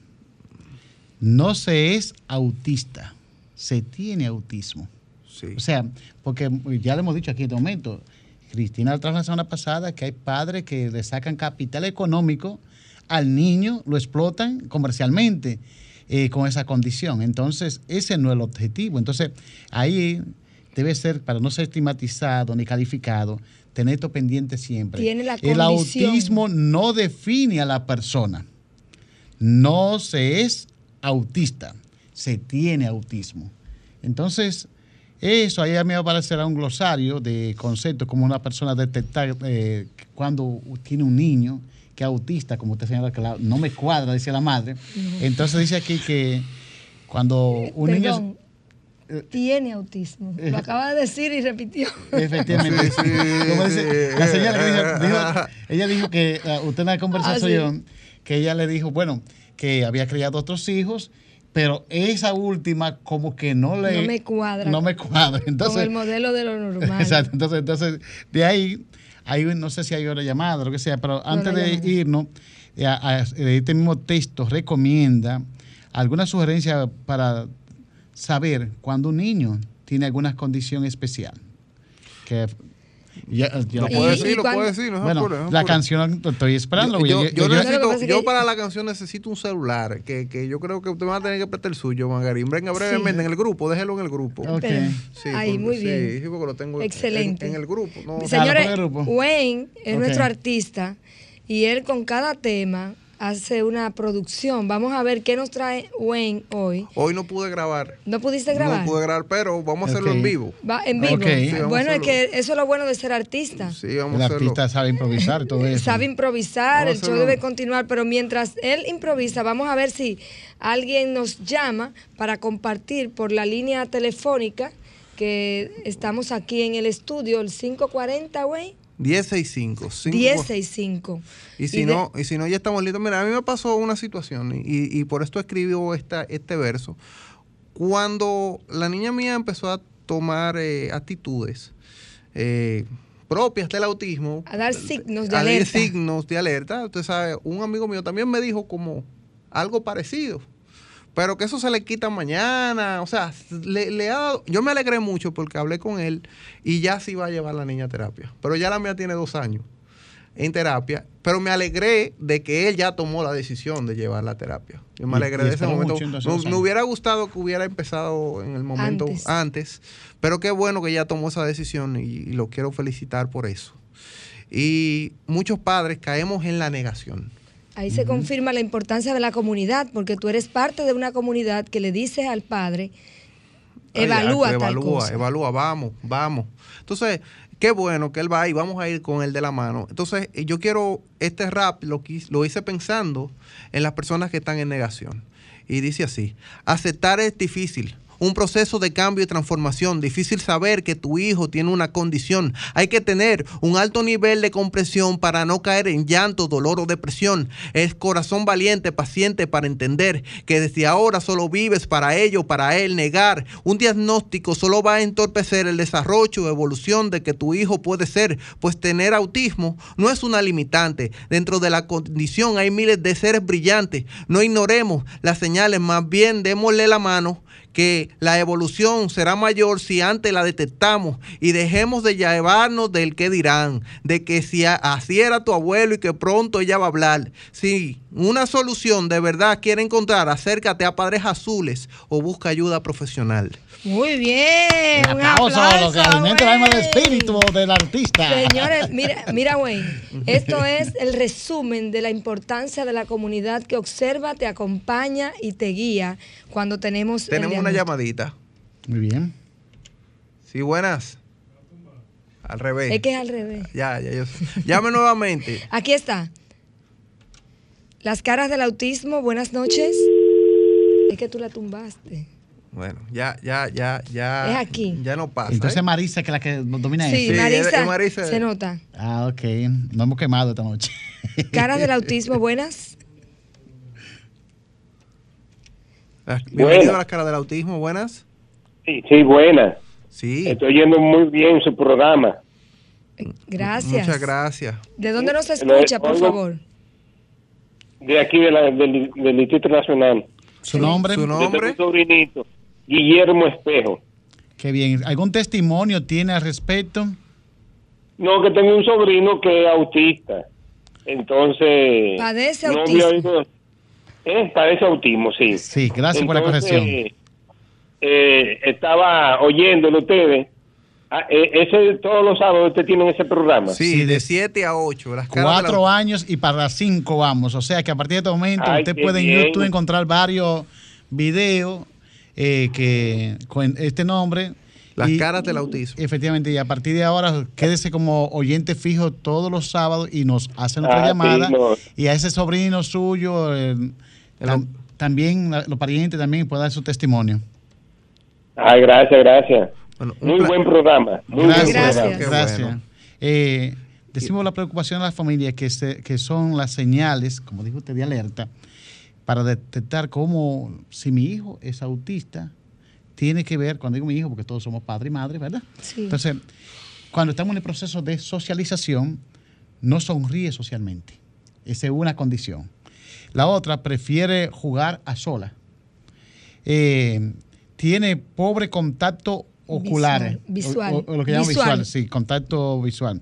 No se es autista, se tiene autismo. O sea, porque ya le hemos dicho aquí en este momento, Cristina trajo la semana pasada que hay padres que le sacan capital económico al niño lo explotan comercialmente eh, con esa condición. Entonces, ese no es el objetivo. Entonces, ahí debe ser, para no ser estigmatizado ni calificado, tener esto pendiente siempre. el autismo no define a la persona. No se es autista, se tiene autismo. Entonces, eso ahí a mí me aparecerá un glosario de conceptos como una persona detectar eh, cuando tiene un niño autista, como usted señala, que no me cuadra, decía la madre. Entonces dice aquí que cuando un niño... Tiene autismo. Lo acaba de decir y repitió. Efectivamente. la señora dijo, ella dijo que uh, usted en la conversación, ah, que ella le dijo, bueno, que había criado otros hijos, pero esa última como que no le... No me cuadra. No me cuadra. Entonces, con el modelo de lo normal. Exacto. Entonces, entonces de ahí hay, no sé si hay hora llamada, lo que sea, pero antes de irnos, eh, a, este mismo texto recomienda alguna sugerencia para saber cuando un niño tiene alguna condición especial. Que ya, lo puede decir, lo puede decir. No bueno, la canción estoy esperando. Yo, yo, necesito, yo, para la canción necesito un celular, que, que, yo creo que usted va a tener que prestar el suyo, Margarín. Venga brevemente en el grupo, déjelo en el grupo. Okay. Sí, Ahí, muy bien. Sí, porque lo tengo Excelente. En, el grupo. Señores, Wayne es nuestro artista y él con cada tema hace una producción. Vamos a ver qué nos trae Wayne hoy. Hoy no pude grabar. ¿No pudiste grabar? No pude grabar, pero vamos a hacerlo en vivo. Va, en vivo. bueno, es que eso es lo bueno de ser artista. Sí, vamos El a hacerlo. artista sabe improvisar todo eso. Sabe improvisar, el show debe continuar, pero mientras él improvisa, vamos a ver si alguien nos llama para compartir por la línea telefónica que estamos aquí en el estudio, el 540, güey. 1065. 1065. Y si, no, y si no, ya estamos listos. Mira, a mí me pasó una situación y, y por esto escribió esta, este verso. Cuando la niña mía empezó a tomar eh, actitudes eh, propias del autismo. A dar signos de alerta. A dar signos de alerta. Usted sabe, un amigo mío también me dijo como algo parecido pero que eso se le quita mañana. O sea, le, le ha yo me alegré mucho porque hablé con él y ya sí va a llevar la niña a terapia. Pero ya la mía tiene dos años en terapia, pero me alegré de que él ya tomó la decisión de llevar la terapia. Yo me alegré de ese momento. Me, hubiera gustado que hubiera empezado en el momento antes, pero qué bueno que ya tomó esa decisión y, y lo quiero felicitar por eso. Y muchos padres caemos en la negación Ahí se confirma la importancia de la comunidad, porque tú eres parte de una comunidad que le dices al padre, evalúa tal evalúa, cosa. Evalúa, vamos, vamos. Entonces, qué bueno que él va y vamos a ir con él de la mano. Entonces, yo quiero, este rap lo, lo hice pensando en las personas que están en negación. Y dice así, aceptar es difícil, un proceso de cambio y transformación. Difícil saber que tu hijo tiene una condición. Hay que tener un alto nivel de comprensión para no caer en llanto, dolor o depresión. Es corazón valiente, paciente para entender que desde ahora solo vives para ello, para él. Negar un diagnóstico solo va a entorpecer el desarrollo o evolución de que tu hijo puede ser, pues tener autismo no es una limitante. Dentro de la condición hay miles de seres brillantes. No ignoremos las señales, más bien démosle la mano que la evolución será mayor si antes la detectamos y dejemos de llevarnos del que dirán, de que si así era tu abuelo y que pronto ella va a hablar. Si una solución de verdad quiere encontrar, acércate a Padres Azules o busca ayuda profesional. Muy bien. Un, aplauso, a lo que alimenta el alma del espíritu del artista. Señores, mira, mira, Wayne, esto es el resumen de la importancia de la comunidad que observa, te acompaña y te guía cuando tenemos. Tenemos una llamadita. Muy bien. Sí, buenas. Al revés. Es que es al revés. Ya, ya, yo Llame nuevamente. Aquí está. Las caras del autismo, buenas noches. Es que tú la tumbaste. Bueno, ya, ya, ya, ya. Es aquí. Ya no pasa. Entonces ¿eh? Marisa, que es la que nos domina sí, eso. Marisa, Marisa, se nota. Ah, ok. Nos hemos quemado esta noche. Caras del autismo, buenas. Bienvenido a las caras del autismo, buenas. Sí, sí, buenas. Sí. Estoy yendo muy bien su programa. Gracias. Muchas gracias. ¿De dónde nos escucha, por favor? De aquí, de la, del, del Distrito Nacional. ¿Su nombre? ¿Su nombre? mi sobrinito, Guillermo Espejo. Qué bien. ¿Algún testimonio tiene al respecto? No, que tengo un sobrino que es autista. Entonces... ¿Padece autismo? ¿eh? Padece autismo, sí. Sí, gracias por la corrección. Eh, estaba oyéndolo ustedes. Ah, eh, ese, todos los sábados ustedes tienen ese programa. Sí, de 7 a 8. Las Cuatro años y para cinco vamos. O sea que a partir de este momento usted puede en YouTube encontrar varios videos eh, que con este nombre. Las caras del autismo. Efectivamente, y a partir de ahora quédese como oyente fijo todos los sábados y nos hacen otra ah, llamada. Y a ese sobrino suyo, también los parientes también puede dar su testimonio. Ay, gracias, gracias muy buen programa. Muy gracias. Gracias. Eh, decimos la preocupación de la familia que, que son las señales, como dijo usted, de alerta, para detectar cómo si mi hijo es autista, tiene que ver, cuando digo mi hijo, porque todos somos padre y madre, ¿verdad? Entonces, cuando estamos en el proceso de socialización, no sonríe socialmente. Esa es una condición. La otra prefiere jugar a sola. Eh, tiene pobre contacto oculares. Visual. O, lo que llaman visual. sí, contacto visual.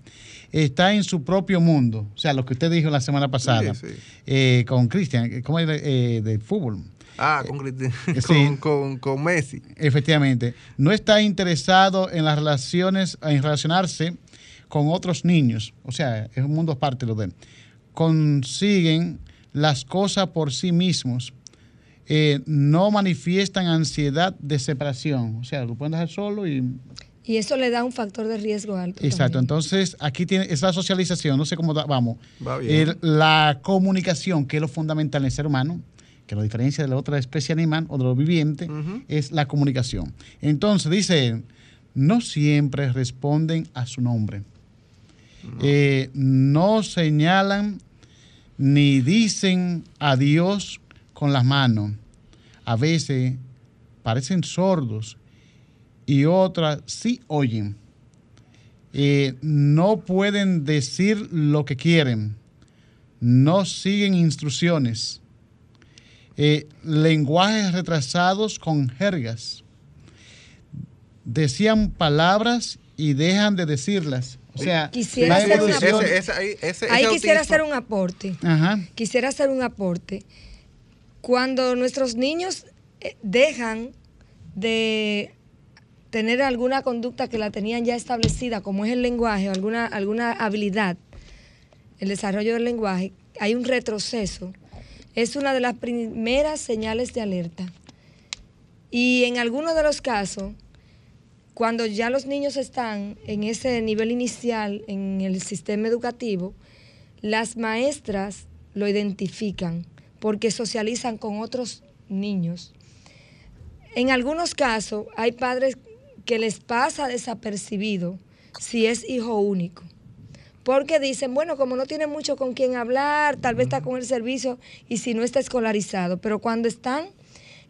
Está en su propio mundo. O sea, lo que usted dijo la semana pasada eh, con Cristian, ¿cómo es eh, de fútbol? Ah, con, eh, con, con, Messi. Efectivamente. No está interesado en las relaciones, en relacionarse con otros niños. O sea, es un mundo aparte lo de Consiguen las cosas por sí mismos. Eh, no manifiestan ansiedad de separación. O sea, lo pueden dejar solo y... Y eso le da un factor de riesgo alto. Exacto, entonces aquí tiene esa socialización, no sé cómo vamos. la comunicación, que es lo fundamental en el ser humano, que lo diferencia de la otra especie animal o de lo viviente, es la comunicación. Entonces dice, no siempre responden a su nombre. Eh, no señalan ni dicen adiós con las manos. A veces parecen sordos y otras sí oyen. Eh, no pueden decir lo que quieren. No siguen instrucciones. Eh, lenguajes retrasados con jergas. Decían palabras y dejan de decirlas. O sea, quisiera hacer un ahí quisiera hacer un aporte. Quisiera hacer un aporte. Cuando nuestros niños eh, dejan de tener alguna conducta que la tenían ya establecida, como es el lenguaje alguna, alguna habilidad, el desarrollo del lenguaje, hay un retroceso. Es una de las primeras señales de alerta. Y en algunos de los casos, cuando ya los niños están en ese nivel inicial en el sistema educativo, las maestras lo identifican porque socializan con otros niños. En algunos casos hay padres que les pasa desapercibido si es hijo único. Porque dicen, bueno, como no tiene mucho con quien hablar, tal vez está con el servicio y si no está escolarizado. Pero cuando están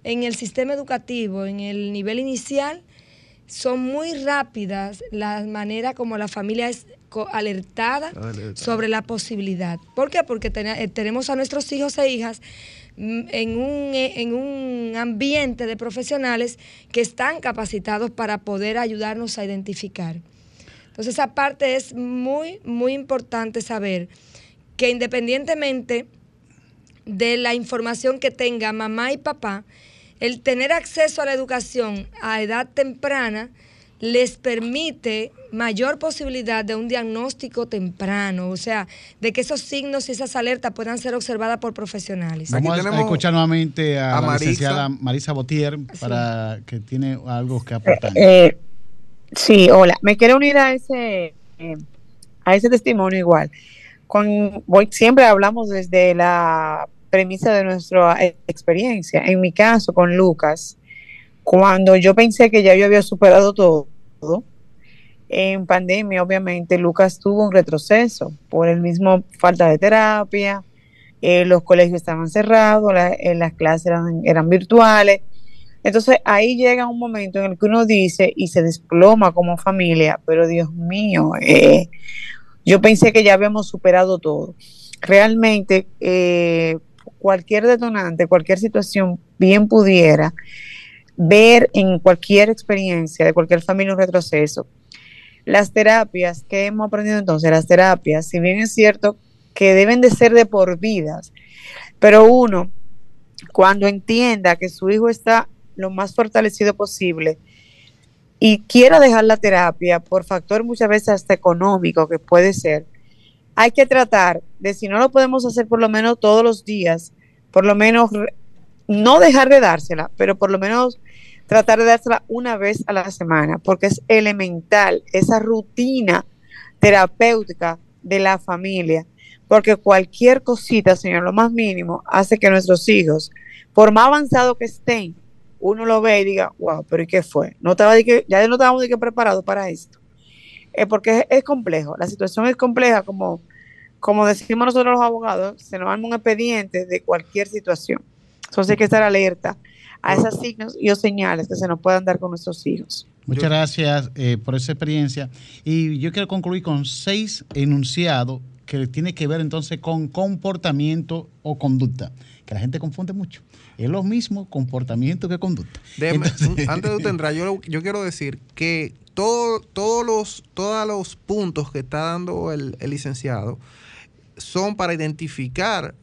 en el sistema educativo, en el nivel inicial, son muy rápidas las maneras como la familia es alertada, sobre la posibilidad. ¿Por qué? Porque eh, tenemos a nuestros hijos e hijas mm, en un, eh, en un ambiente de profesionales que están capacitados para poder ayudarnos a identificar. Entonces, esa parte es muy, muy importante saber que independientemente de la información que tenga mamá y papá, el tener acceso a la educación a edad temprana les permite mayor posibilidad de un diagnóstico temprano, o sea, de que esos signos y esas alertas puedan ser observadas por profesionales. Vamos a escuchar nuevamente a, la licenciada Marisa Botier para que tiene algo que aportar. Eh, eh, sí, hola, me quiero unir a ese eh, a ese testimonio igual. Con, voy, siempre hablamos desde la premisa de nuestra experiencia. En mi caso, con Lucas, cuando yo pensé que ya yo había superado todo, en pandemia, obviamente, Lucas tuvo un retroceso por el mismo falta de terapia, eh, los colegios estaban cerrados, eh, las clases eran, virtuales. Entonces ahí llega un momento en el que uno dice y se desploma como familia, pero Dios mío, eh, yo pensé que ya habíamos superado todo. Realmente cualquier detonante, cualquier situación bien pudiera ver en cualquier experiencia de cualquier familia un retroceso. Las terapias que hemos aprendido entonces, las terapias, si bien es cierto que deben de ser de por vidas, pero uno, cuando entienda que su hijo está lo más fortalecido posible y quiera dejar la terapia por factor muchas veces hasta económico que puede ser, hay que tratar de si no lo podemos hacer por lo menos todos los días, por lo menos no dejar de dársela, pero por lo menos tratar de dársela una vez a la semana, porque es elemental esa rutina terapéutica de la familia, porque cualquier cosita, señor, lo más mínimo, hace que nuestros hijos, por más avanzado que estén, uno lo ve y diga, wow, pero ¿y qué fue? No estaba ya no estábamos de que preparados para esto. Eh, porque es, complejo, la situación es compleja, como, como decimos nosotros los abogados, se nos arma un expediente de cualquier situación. Entonces hay que estar alerta a esos signos y o señales que se nos puedan dar con nuestros hijos. Muchas gracias eh, por esa experiencia. Y yo quiero concluir con seis enunciados que tiene que ver entonces con comportamiento o conducta, que la gente confunde mucho. Es lo mismo comportamiento que conducta. antes de usted entrar, yo, yo quiero decir que todos, los, todos los puntos que está dando el, licenciado son para identificar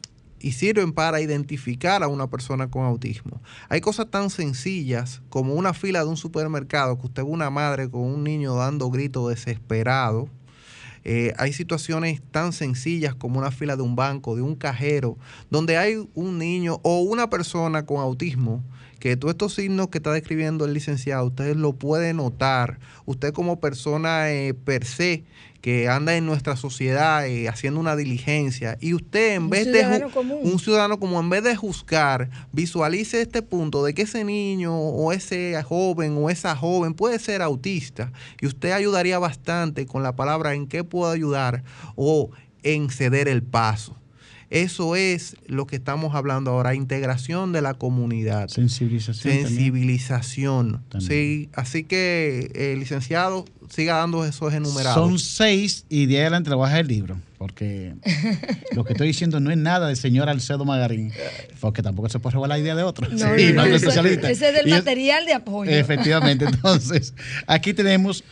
y sirven para identificar a una persona con autismo. Hay cosas tan sencillas como una fila de un supermercado que usted ve una madre con un niño dando gritos desesperado Eh, hay situaciones tan sencillas como una fila de un banco, de un cajero, donde hay un niño o una persona con autismo que todos estos signos que está describiendo el licenciado, usted lo puede notar. Usted como persona eh, per se que anda en nuestra sociedad eh, haciendo una diligencia y usted en vez de un ciudadano como en vez de juzgar visualice este punto de que ese niño o ese joven o esa joven puede ser autista y usted ayudaría bastante con la palabra en qué puedo ayudar o en ceder el paso eso es lo que estamos hablando ahora, integración de la comunidad. Sensibilización. Sensibilización. Sí, así que, eh, licenciado, siga dando esos enumerados. Son seis y de ahí adelante le voy a dejar el libro, porque lo que estoy diciendo no es nada del señor Alcedo Magarín, porque tampoco se puede robar la idea de otro. No, ese es del material de apoyo. Efectivamente, entonces, aquí tenemos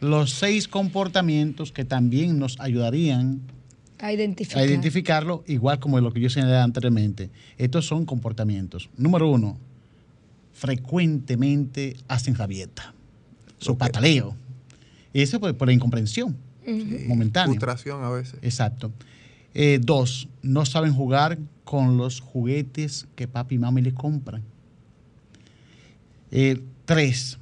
los seis comportamientos que también nos ayudarían a, identificar. a identificarlo, igual como lo que yo señalé anteriormente. Estos son comportamientos. Número uno, frecuentemente hacen rabieta, su pataleo. Eso por, por la incomprensión momentánea. Frustración a veces. Exacto. Eh, dos, no saben jugar con los juguetes que papi y mami les compran. Eh, tres,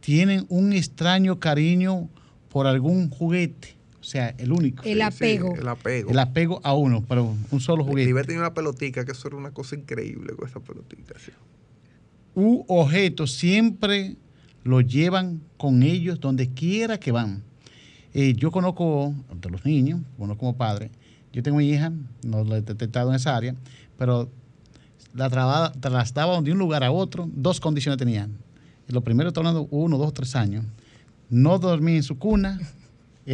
tienen un extraño cariño por algún juguete sea, el único. El apego. el apego. El apego a uno, pero un solo juguete. Y tenía una pelotica, que eso era una cosa increíble con esa pelotita. Un objeto siempre lo llevan con ellos donde quiera que van. Eh, yo conozco de los niños, bueno, como padre, yo tengo mi hija, no la he detectado en esa área, pero la trasladaba de un lugar a otro, dos condiciones tenían. Lo primero, estoy hablando uno, dos, tres años. No dormía en su cuna,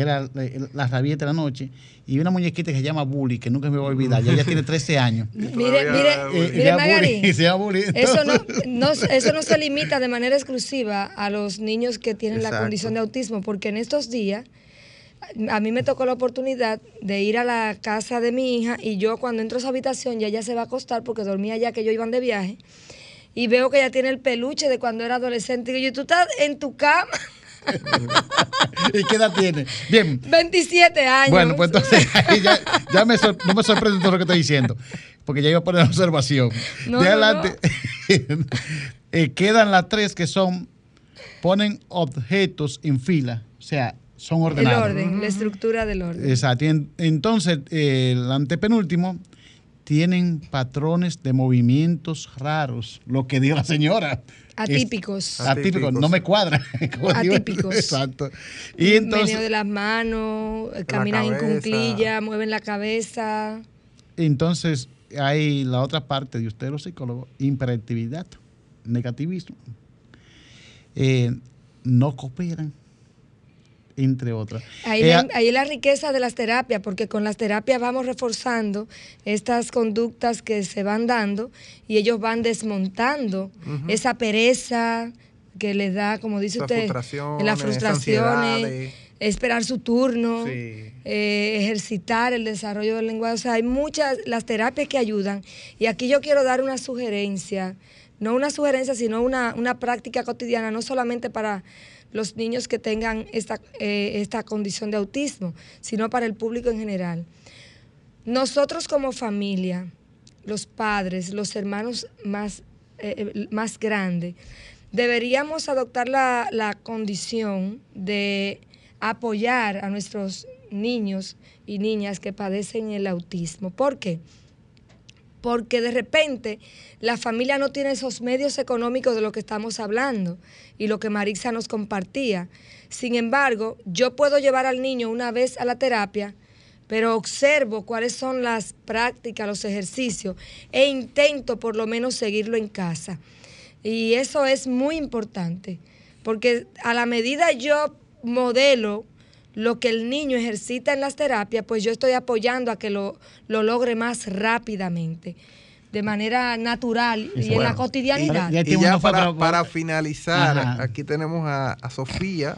era la rabieta de la noche, y una muñequita que se llama Bully, que nunca me voy a olvidar, ya ella tiene 13 años. mire, mire, eh, mire, Magari, se llama Bully, eso, no, no, eso no se limita de manera exclusiva a los niños que tienen la condición de autismo, porque en estos días a mí me tocó la oportunidad de ir a la casa de mi hija y yo cuando entro a su habitación ya ella se va a acostar porque dormía ya que yo iban de viaje y veo que ella tiene el peluche de cuando era adolescente y yo, tú estás en tu cama ¿Y qué edad tiene? Bien. 27 años. Bueno, pues entonces ya, me no me sorprende todo lo que estoy diciendo, porque ya iba a poner observación. de adelante, eh, quedan las tres que son, ponen objetos en fila, o sea, son ordenados. El orden, la estructura del orden. Exacto. Entonces, el antepenúltimo tienen patrones de movimientos raros, lo que dio la señora. Atípicos. atípicos, no me cuadra. Atípicos. Exacto. Y entonces. de las manos, caminan en cunclilla, mueven la cabeza. Entonces, hay la otra parte de usted, los psicólogos, hiperactividad, negativismo. Eh, no cooperan entre otras. Ahí, eh, es la riqueza de las terapias, porque con las terapias vamos reforzando estas conductas que se van dando y ellos van desmontando esa pereza que les da, como dice usted, las frustraciones, esperar su turno, eh, ejercitar el desarrollo del lenguaje. O sea, hay muchas, las terapias que ayudan. Y aquí yo quiero dar una sugerencia, no una sugerencia, sino una, una práctica cotidiana, no solamente para los niños que tengan esta, eh, esta condición de autismo, sino para el público en general. Nosotros como familia, los padres, los hermanos más, eh, eh, más grandes, deberíamos adoptar la, la condición de apoyar a nuestros niños y niñas que padecen el autismo. ¿Por qué? porque de repente la familia no tiene esos medios económicos de lo que estamos hablando y lo que Marisa nos compartía. Sin embargo, yo puedo llevar al niño una vez a la terapia, pero observo cuáles son las prácticas, los ejercicios e intento por lo menos seguirlo en casa. Y eso es muy importante, porque a la medida yo modelo lo que el niño ejercita en las terapias, pues yo estoy apoyando a que lo, lo logre más rápidamente, de manera natural y, en la cotidianidad. Y ya para, finalizar, aquí tenemos a, Sofía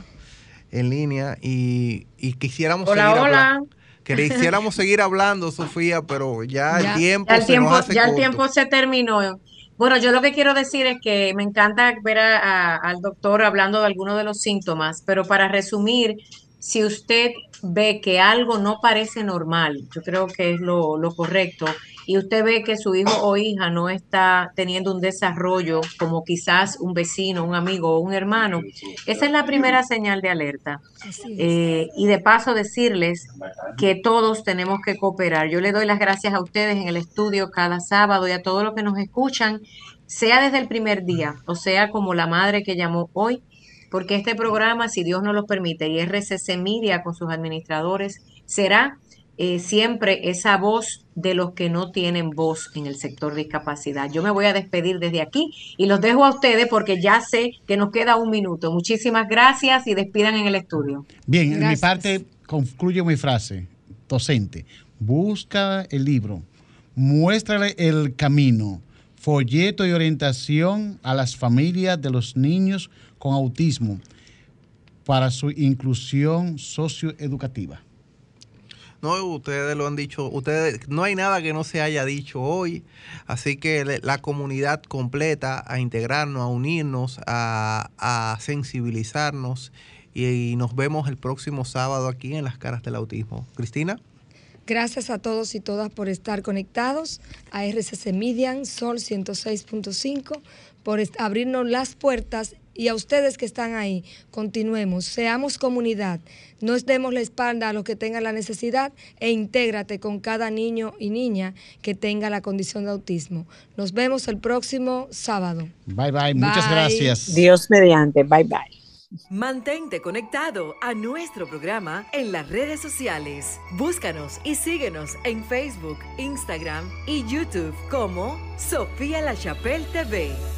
en línea y, quisiéramos seguir hablando. Quisiéramos seguir hablando, Sofía, pero ya, el tiempo ya el tiempo, Ya el tiempo se terminó. Bueno, yo lo que quiero decir es que me encanta ver al doctor hablando de algunos de los síntomas, pero para resumir, si usted ve que algo no parece normal, yo creo que es lo, lo correcto, y usted ve que su hijo o hija no está teniendo un desarrollo como quizás un vecino, un amigo o un hermano, esa es la primera señal de alerta. Eh, y de paso decirles que todos tenemos que cooperar. Yo le doy las gracias a ustedes en el estudio cada sábado y a todos los que nos escuchan, sea desde el primer día, o sea como la madre que llamó hoy, porque este programa, si Dios nos lo permite, y RCC Media con sus administradores, será eh, siempre esa voz de los que no tienen voz en el sector discapacidad. Yo me voy a despedir desde aquí y los dejo a ustedes porque ya sé que nos queda un minuto. Muchísimas gracias y despidan en el estudio. Bien, en mi parte concluyo mi frase docente. Busca el libro, muéstrale el camino, folleto y orientación a las familias de los niños con autismo para su inclusión socioeducativa. No, ustedes lo han dicho, ustedes no hay nada que no se haya dicho hoy, así que la comunidad completa a integrarnos, a unirnos, a, sensibilizarnos y, nos vemos el próximo sábado aquí en las caras del autismo. Cristina. Gracias a todos y todas por estar conectados a RCC Median Sol 106.5, por abrirnos las puertas y a ustedes que están ahí, continuemos, seamos comunidad, no demos la espalda a los que tengan la necesidad e intégrate con cada niño y niña que tenga la condición de autismo. Nos vemos el próximo sábado. Bye bye, muchas gracias. Dios mediante, bye bye. Mantente conectado a nuestro programa en las redes sociales. Búscanos y síguenos en Facebook, Instagram y YouTube como Sofía La Chapelle TV.